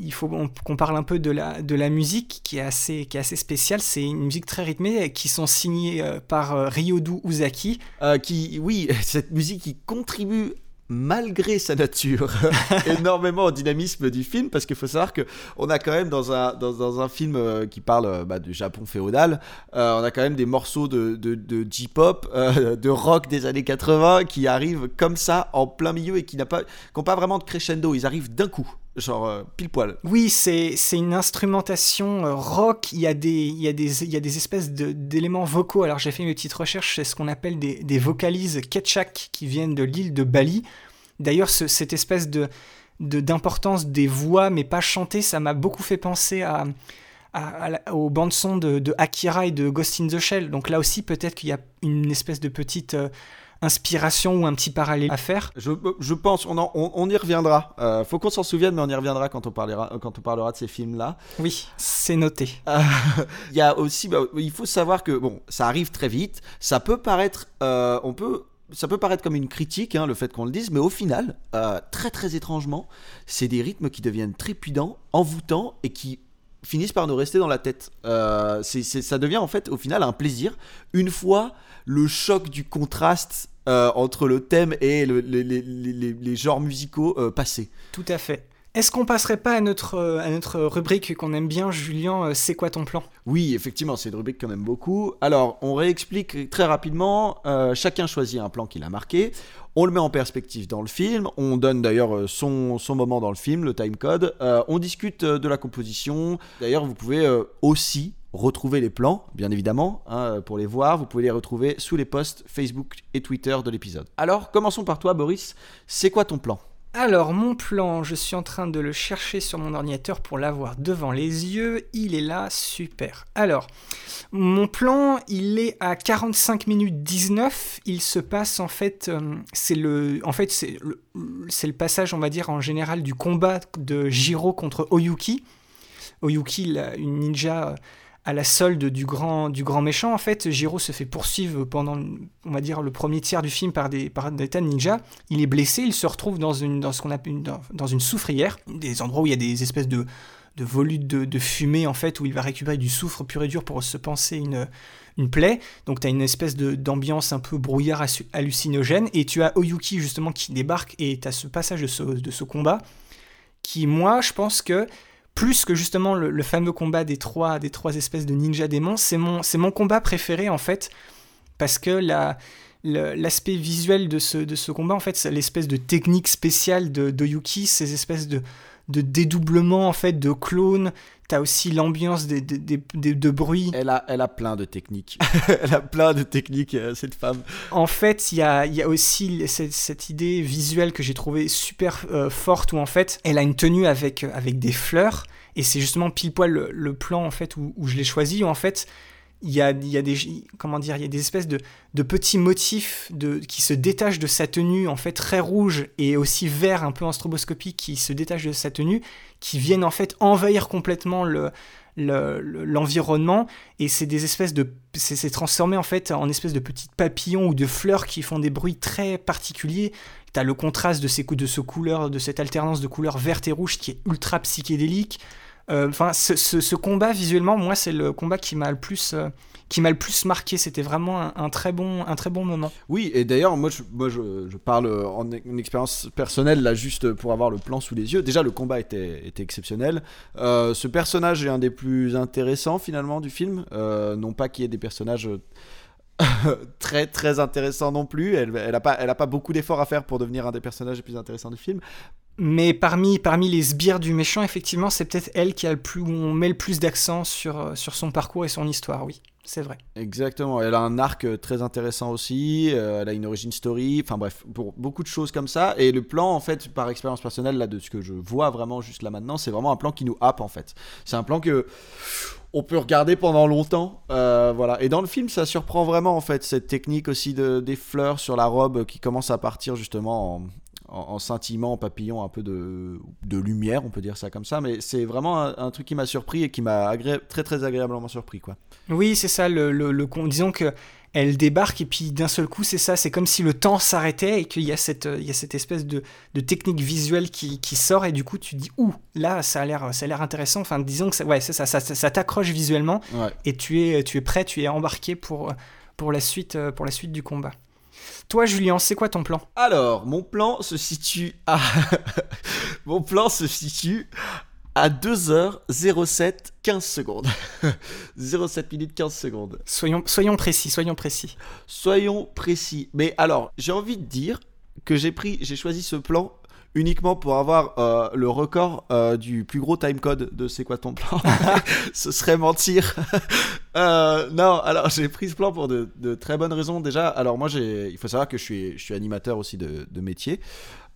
Speaker 2: il faut qu'on parle un peu de la, de la musique qui est assez, qui est assez spéciale. C'est une musique très rythmée qui sont signées par euh, Ryodu Uzaki.
Speaker 3: Euh, qui, oui, cette musique qui contribue malgré sa nature, énormément au dynamisme du film, parce qu'il faut savoir que on a quand même dans un, dans, dans un film euh, qui parle euh, bah, du Japon féodal, euh, on a quand même des morceaux de, de, de J-pop, euh, de rock des années 80 qui arrivent comme ça en plein milieu et qui n'ont pas, pas vraiment de crescendo, ils arrivent d'un coup genre euh, pile poil.
Speaker 2: Oui, c'est une instrumentation euh, rock, il y, a des, espèces d'éléments vocaux. Alors j'ai fait une petite recherche, c'est ce qu'on appelle des, vocalises ketchak qui viennent de l'île de Bali. D'ailleurs, ce, cette espèce d'importance des voix, mais pas chantées, ça m'a beaucoup fait penser à, aux bandes son de, de, Akira et de Ghost in the Shell. Donc là aussi, peut-être qu'il y a une espèce de petite... Euh, inspiration ou un petit parallèle à faire
Speaker 3: Je, je pense, on, en, on, on, y reviendra. Euh, faut qu'on s'en souvienne, mais on y reviendra quand on parlera, quand on parlera de ces films-là.
Speaker 2: Oui, c'est noté.
Speaker 3: Il y a aussi, bah, il faut savoir que bon, ça arrive très vite. Ça peut paraître, euh, on peut ça peut paraître comme une critique, hein, le fait qu'on le dise, mais au final, euh, très très étrangement, c'est des rythmes qui deviennent trépidants, envoûtants et qui finissent par nous rester dans la tête. Euh, c'est, ça devient en fait au final un plaisir une fois le choc du contraste euh, entre le thème et le, les, les, les, les, genres musicaux euh, passé.
Speaker 2: Tout à fait. Est-ce qu'on passerait pas à notre, à notre rubrique qu'on aime bien, Julien euh, C'est quoi ton plan?
Speaker 3: Oui, effectivement, c'est une rubrique qu'on aime beaucoup. Alors, on réexplique très rapidement. Euh, chacun choisit un plan qu'il a marqué. On le met en perspective dans le film. On donne d'ailleurs euh, son, son moment dans le film, le time code. Euh, on discute de la composition. D'ailleurs, vous pouvez euh, aussi retrouver les plans, bien évidemment, hein, pour les voir. Vous pouvez les retrouver sous les posts Facebook et Twitter de l'épisode. Alors, commençons par toi, Boris. C'est quoi ton plan?
Speaker 2: Alors mon plan, je suis en train de le chercher sur mon ordinateur pour l'avoir devant les yeux. Il est là, super. Alors, mon plan, il est à 45 minutes 19. Il se passe en fait, euh, c'est le, en fait c'est le, le passage, on va dire en général, du combat de Jiro contre Oyuki. Oyuki, une ninja à la solde du grand, du grand méchant, en fait, Jiro se fait poursuivre pendant, on va dire, le premier tiers du film par des, par des tas de ninjas. Il est blessé, il se retrouve dans, une, dans ce qu'on appelle dans, une soufrière, des endroits où il y a des espèces de, de volutes de, de, fumée, en fait, où il va récupérer du soufre pur et dur pour se penser une, une plaie. Donc tu as une espèce d'ambiance un peu brouillard hallucinogène, et tu as Oyuki, justement, qui débarque, et tu as ce passage de ce, de ce combat, qui, moi, je pense que plus que justement le, fameux combat des trois, espèces de ninja démons, c'est mon, combat préféré en fait, parce que la, l'aspect visuel de ce, combat, en fait, c'est l'espèce de technique spéciale de, Yuki, ces espèces de, de dédoublement en fait, de clones. T'as aussi l'ambiance des, des, des, de bruit.
Speaker 3: Elle a, elle a plein de techniques. elle a plein de techniques, euh, cette femme.
Speaker 2: En fait, il y a, y a aussi cette, cette, idée visuelle que j'ai trouvée super euh, forte où en fait, elle a une tenue avec, avec des fleurs. Et c'est justement pile poil le, le, plan en fait où, où je l'ai choisi où en fait il y a, des comment dire il y a des espèces de, petits motifs de, qui se détachent de sa tenue en fait très rouge et aussi vert un peu en stroboscopie qui se détachent de sa tenue qui viennent en fait envahir complètement le l'environnement le, et c'est des espèces de c'est transformé en fait en espèces de petites papillons ou de fleurs qui font des bruits très particuliers. T'as le contraste de ces de ce couleur de cette alternance de couleurs vertes et rouges qui est ultra psychédélique Enfin, ce, combat visuellement, moi, c'est le combat qui m'a le plus, euh, qui m'a le plus marqué. C'était vraiment un, très bon, un très bon moment.
Speaker 3: Oui, et d'ailleurs, moi, je, parle en expérience personnelle là, juste pour avoir le plan sous les yeux. Déjà, le combat était, exceptionnel. Euh, ce personnage est un des plus intéressants finalement du film. Euh, non pas qu'il y ait des personnages très très intéressant non plus. Elle, elle a pas, pas beaucoup d'efforts à faire pour devenir un des personnages les plus intéressants du film.
Speaker 2: Mais parmi, parmi les sbires du méchant, effectivement, c'est peut-être elle qui a le plus, où on met le plus d'accent sur, euh, sur son parcours et son histoire, oui, c'est vrai.
Speaker 3: Exactement, elle a un arc euh, très intéressant aussi, euh, elle a une origin story, enfin bref, pour beaucoup de choses comme ça. Et le plan, en fait, par expérience personnelle, là, de ce que je vois vraiment juste là maintenant, c'est vraiment un plan qui nous happe, en fait. C'est un plan que on peut regarder pendant longtemps. voilà. Et dans le film, ça surprend vraiment en fait cette technique aussi de, des fleurs sur la robe qui commence à partir justement en, en, en scintillement, en papillon, un peu de, de lumière, on peut dire ça comme ça. Mais c'est vraiment un, un truc qui m'a surpris et qui m'a agré- très très agréablement surpris quoi.
Speaker 2: Oui, c'est ça, le, le, disons que elle débarque et puis d'un seul coup, c'est ça, c'est comme si le temps s'arrêtait et qu'il y a cette, il y a cette espèce de, de technique visuelle qui, qui sort et du coup tu dis ouh, là ça a l'air, ça a l'air intéressant. Enfin, disons que ça, ouais, ça, ça, ça, ça t'accroche visuellement
Speaker 3: Ouais.
Speaker 2: et tu es, tu es prêt, tu es embarqué pour, pour la suite, pour la suite du combat. Toi, Julien, c'est quoi ton plan?
Speaker 3: Alors, mon plan se situe à. mon plan se situe à 2h07 15 secondes. 07 minutes 15 secondes.
Speaker 2: Soyons, soyons précis, soyons précis.
Speaker 3: Soyons précis. Mais alors, j'ai envie de dire que j'ai pris, j'ai choisi ce plan uniquement pour avoir euh, le record euh, du plus gros timecode de c'est quoi ton plan. ce serait mentir. Euh, non, alors j'ai pris ce plan pour de, de très bonnes raisons. Déjà, alors moi, il faut savoir que je suis, je suis animateur aussi de, de métier.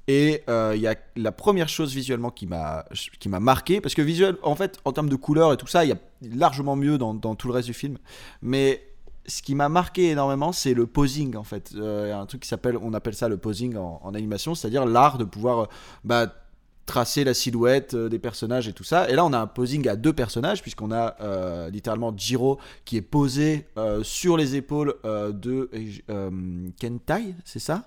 Speaker 3: Et euh, il y a la première chose visuellement qui m'a qui m'a marqué parce que visuel en fait en termes de couleurs et tout ça il y a largement mieux dans, dans tout le reste du film mais ce qui m'a marqué énormément, c'est le posing en fait. Euh, un truc qui s'appelle, on appelle ça le posing en, animation, c'est-à-dire l'art de pouvoir euh, bah, tracer la silhouette euh, des personnages et tout ça. Et là, on a un posing à deux personnages, puisqu'on a euh, littéralement Jiro qui est posé sur les épaules de Kentai, c'est ça?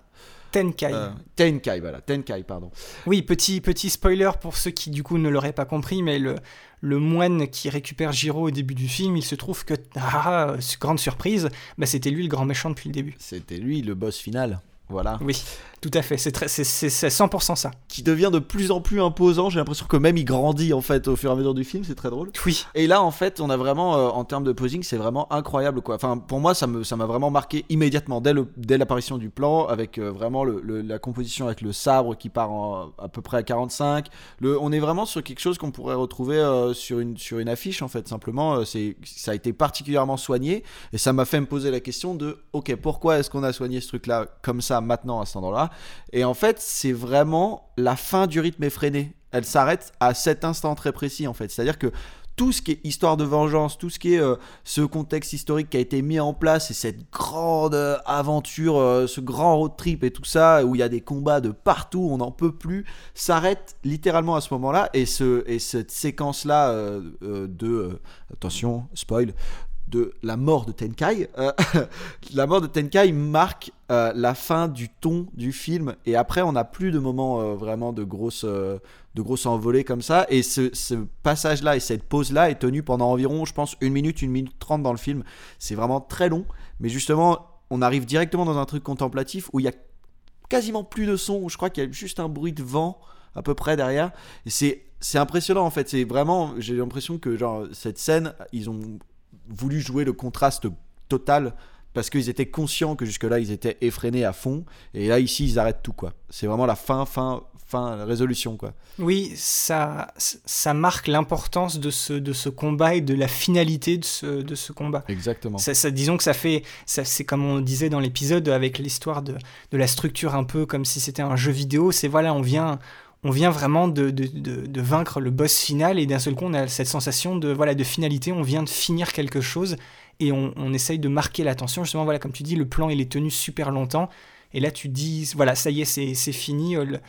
Speaker 2: Tenkai.
Speaker 3: Euh, Tenkai, voilà, Tenkai, pardon.
Speaker 2: Oui, petit, petit spoiler pour ceux qui du coup ne l'auraient pas compris, mais le, le moine qui récupère Jiro au début du film, il se trouve que, ah, ah, grande surprise, bah, c'était lui le grand méchant depuis le début.
Speaker 3: C'était lui le boss final. Voilà.
Speaker 2: Oui, tout à fait, c'est très- c'est- c'est c'est 100% ça.
Speaker 3: Qui devient de plus en plus imposant. J'ai l'impression que même il grandit en fait au fur et à mesure du film. C'est très drôle.
Speaker 2: Oui,
Speaker 3: Et là, en fait, on a vraiment, euh, en termes de posing, c'est vraiment incroyable, quoi. Enfin, pour moi, ça m'a vraiment marqué immédiatement dès l'apparition du plan, avec euh, vraiment le, le- la composition avec le sabre qui part en- à peu près à 45. Le, on est vraiment sur quelque chose qu'on pourrait retrouver euh, sur une, sur une affiche, en fait. Simplement, c'est, ça a été particulièrement soigné, et ça m'a fait me poser la question de, ok, pourquoi est-ce qu'on a soigné ce truc-là comme ça maintenant à cet endroit-là? Et en fait, c'est vraiment la fin du rythme effréné. Elle s'arrête à cet instant très précis, en fait. C'est-à-dire que tout ce qui est histoire de vengeance, tout ce qui est euh, ce contexte historique qui a été mis en place et cette grande euh, aventure, euh, ce grand road trip et tout ça, où il y a des combats de partout, on n'en peut plus, s'arrête littéralement à ce moment-là. Et, ce, et cette séquence-là de, attention, spoil, de la mort de Tenkai, euh, la mort de Tenkai marque euh, la fin du ton du film. Et après, on n'a plus de moments euh, vraiment de grosses, de grosses envolées comme ça. Et ce, ce passage-là et cette pause-là est tenue pendant environ, je pense, une minute, une minute trente dans le film. C'est vraiment très long. Mais justement, on arrive directement dans un truc contemplatif où il y a quasiment plus de son. Je crois qu'il y a juste un bruit de vent à peu près derrière. Et c'est c'est impressionnant en fait. C'est vraiment, j'ai l'impression que genre cette scène, ils ont voulu jouer le contraste total parce qu'ils étaient conscients que jusque-là ils étaient effrénés à fond et là ici ils arrêtent tout quoi. C'est vraiment la fin, fin, fin, la résolution quoi.
Speaker 2: oui, ça, ça marque l'importance de ce, de ce combat et de la finalité de ce, de ce combat.
Speaker 3: Exactement.
Speaker 2: Ça, ça- disons que ça fait, ça, c'est comme on disait dans l'épisode avec l'histoire de, de la structure un peu comme si c'était un jeu vidéo. C'est voilà, on vient, on vient vraiment de, vaincre le boss final et d'un seul coup on a cette sensation de voilà de finalité. On vient de finir quelque chose et on, essaye de marquer l'attention. Justement voilà, comme tu dis, le plan il est tenu super longtemps et là tu dis voilà ça y est c'est, fini. euh, le-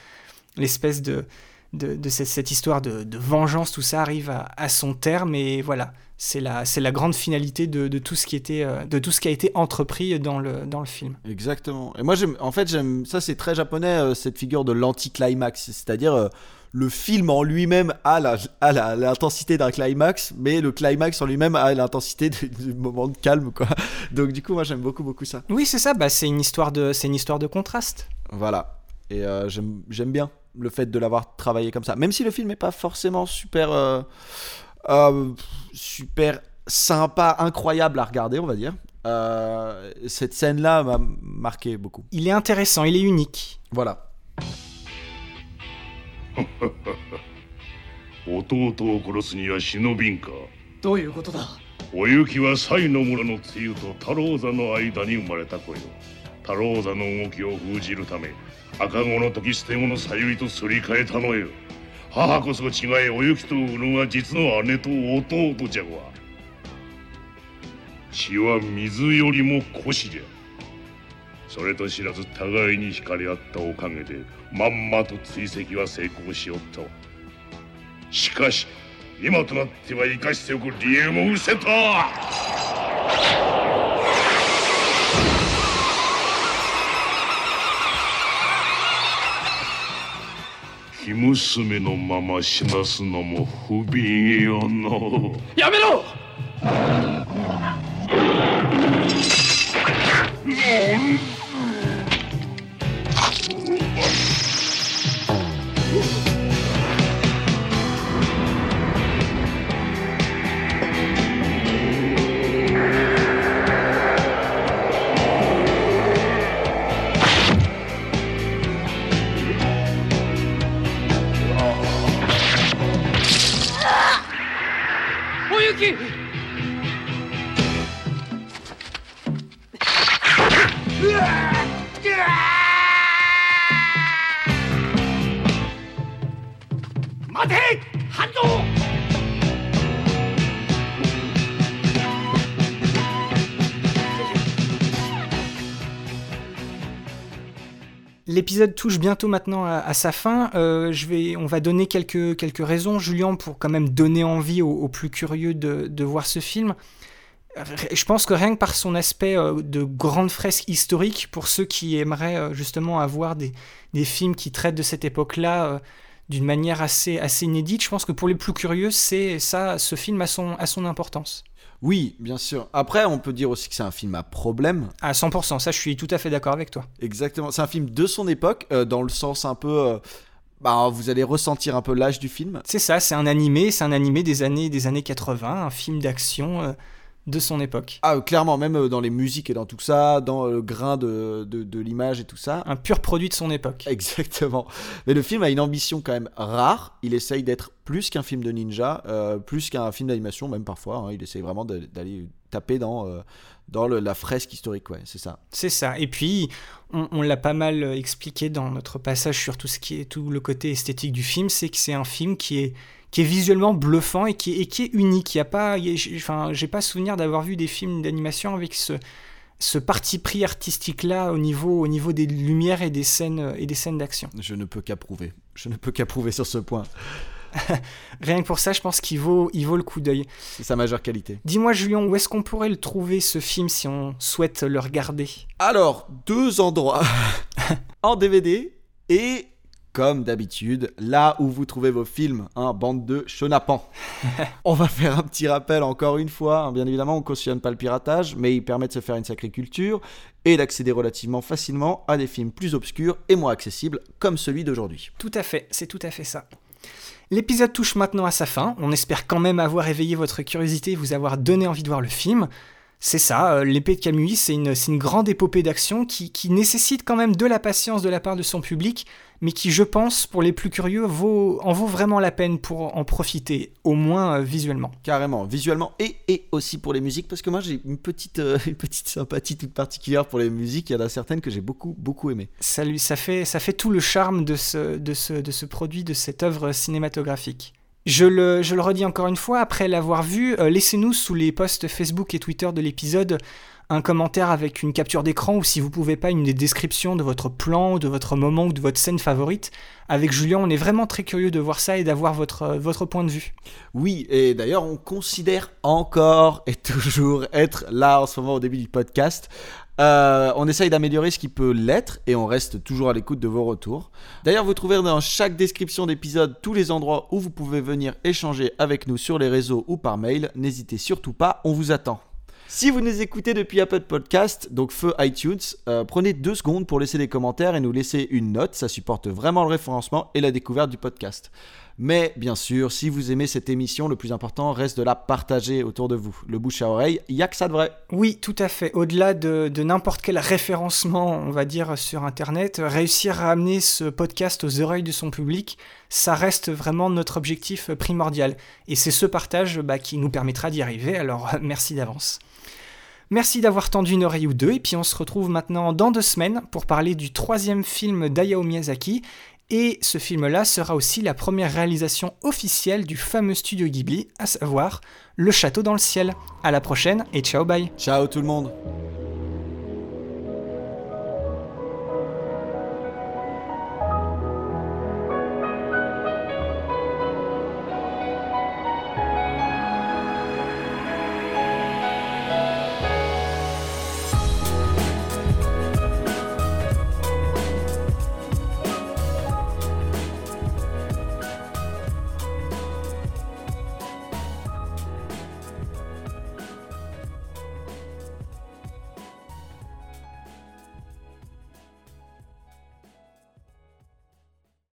Speaker 2: L'espèce de de, de cette, cette histoire de, de vengeance, tout ça arrive à, à son terme et voilà, c'est la, c'est la grande finalité de, de tout ce qui était, euh, de tout ce qui a été entrepris dans le, dans le film.
Speaker 3: Exactement. Et moi, j'aime, en fait, j'aime ça, c'est très japonais euh, cette figure de l'anti-climax, c'est-à-dire euh, le film en lui-même a la- a la- l'intensité d'un climax, mais le climax en lui-même a l'intensité du, du moment de calme, quoi. Donc du coup, moi, j'aime beaucoup, beaucoup ça.
Speaker 2: Oui, c'est ça, bah, c'est une histoire de, c'est une histoire de contraste.
Speaker 3: Voilà. Et euh, j'aime, j'aime bien le fait de l'avoir travaillé comme ça, même si le film n'est pas forcément super, euh, euh, super sympa, incroyable à regarder, on va dire. Euh, cette scène-là m'a marqué beaucoup.
Speaker 2: Il est intéressant, il est unique.
Speaker 3: Voilà.
Speaker 4: 弟を殺すには忍びんか
Speaker 5: どういうことだ
Speaker 4: おゆきは西の村の梅雨と太郎座の間に生まれた子よ 太郎座の動きを封じるため赤子の時捨て子のさゆりとすり替えたのよ。母こそ違えおゆきとうるは実の姉と弟じゃわ。血は水よりも古しじゃ。それと知らず互いに惹かれ合ったおかげでまんまと追跡は成功しおった。しかし今となっては生かしておく理由も失せた。生娘のまま死なすのも不憫よの。
Speaker 5: やめろ！お
Speaker 2: L'épisode touche bientôt maintenant à, sa fin. Euh, je vais, on va donner quelques, quelques raisons, Julien, pour quand même donner envie aux, plus curieux de, de voir ce film. R- Je pense que rien que par son aspect euh, de grande fresque historique, pour ceux qui aimeraient euh, justement avoir des, des films qui traitent de cette époque-là euh, d'une manière assez, assez inédite, je pense que pour les plus curieux, c'est ça, ce film a son, a son importance.
Speaker 3: Oui, bien sûr. Après, on peut dire aussi que c'est un film à problème.
Speaker 2: À 100%, ça je suis tout à fait d'accord avec toi.
Speaker 3: Exactement. C'est un film de son époque, euh, dans le sens un peu. euh, bah, vous allez ressentir un peu l'âge du film.
Speaker 2: C'est ça, c'est un animé, c'est un animé des années, des années 80, un film d'action euh, de son époque.
Speaker 3: Ah, euh, clairement, même euh, dans les musiques et dans tout ça, dans le grain de, de, de l'image et tout ça.
Speaker 2: Un pur produit de son époque.
Speaker 3: Exactement. Mais le film a une ambition quand même rare. Il essaye d'être plus qu'un film de ninja, euh, plus qu'un film d'animation, même parfois. hein. Il essaye vraiment d'aller taper dans, euh, dans le- la fresque historique, ouais, c'est ça.
Speaker 2: C'est ça. Et puis, on, on l'a pas mal euh, expliqué dans notre passage sur tout ce qui est tout le côté esthétique du film, c'est que c'est un film qui est qui est visuellement bluffant et qui est, et qui est unique. Il y a pas, enfin, j'ai pas souvenir d'avoir vu des films d'animation avec ce ce parti pris artistique là au niveau au niveau des lumières et des scènes et des scènes d'action.
Speaker 3: Je ne peux qu'approuver. Je ne peux qu'approuver sur ce point.
Speaker 2: Rien que pour ça, je pense qu'il vaut il vaut le coup d'œil.
Speaker 3: C'est sa majeure qualité.
Speaker 2: Dis-moi, Julien, où est-ce qu'on pourrait le trouver ce film si on souhaite le regarder?
Speaker 3: Alors, deux endroits en DVD et, comme d'habitude, là où vous trouvez vos films, hein, bande de chenapans. on va faire un petit rappel encore une fois. hein, bien évidemment, on cautionne pas le piratage, mais il permet de se faire une sacrée culture et d'accéder relativement facilement à des films plus obscurs et moins accessibles, comme celui d'aujourd'hui.
Speaker 2: Tout à fait, c'est tout à fait ça. L'épisode touche maintenant à sa fin. On espère quand même avoir éveillé votre curiosité et vous avoir donné envie de voir le film. C'est ça, euh, l'épée de Camus, c'est une, grande épopée d'action qui, qui nécessite quand même de la patience de la part de son public, mais qui, je pense, pour les plus curieux, vaut, en vaut vraiment la peine pour en profiter, au moins euh, visuellement.
Speaker 3: Carrément, visuellement et, et aussi pour les musiques, parce que moi j'ai une petite, euh, une petite sympathie toute particulière pour les musiques. Il y en a certaines que j'ai beaucoup, beaucoup aimées.
Speaker 2: Ça, lui, ça, fait, ça fait tout le charme de ce, de ce, de ce produit, de cette œuvre cinématographique. Je le, redis encore une fois, après l'avoir vu, euh, laissez-nous sous les posts Facebook et Twitter de l'épisode un commentaire avec une capture d'écran ou si vous pouvez pas une description de votre plan, ou de votre moment ou de votre scène favorite. Avec Julien, on est vraiment très curieux de voir ça et d'avoir votre, euh, votre point de vue.
Speaker 3: Oui, et d'ailleurs, on considère encore et toujours être là en ce moment au début du podcast. Euh, on essaye d'améliorer ce qui peut l'être et on reste toujours à l'écoute de vos retours. D'ailleurs, vous trouverez dans chaque description d'épisode tous les endroits où vous pouvez venir échanger avec nous sur les réseaux ou par mail. N'hésitez surtout pas, on vous attend. Si vous nous écoutez depuis Apple Podcast, donc feu iTunes, euh, prenez deux secondes pour laisser des commentaires et nous laisser une note. Ça supporte vraiment le référencement et la découverte du podcast. Mais bien sûr, si vous aimez cette émission, le plus important reste de la partager autour de vous. Le bouche à oreille, il y a que ça de vrai.
Speaker 2: Oui, tout à fait. Au-delà de, de n'importe quel référencement, on va dire, sur Internet, réussir à amener ce podcast aux oreilles de son public, ça reste vraiment notre objectif primordial. Et c'est ce partage bah, qui nous permettra d'y arriver, alors merci d'avance. Merci d'avoir tendu une oreille ou deux, et puis on se retrouve maintenant dans deux semaines pour parler du troisième film d'Ayao Miyazaki. Et ce film-là sera aussi la première réalisation officielle du fameux studio Ghibli, à savoir Le Château dans le ciel. À la prochaine et ciao bye
Speaker 3: Ciao tout le monde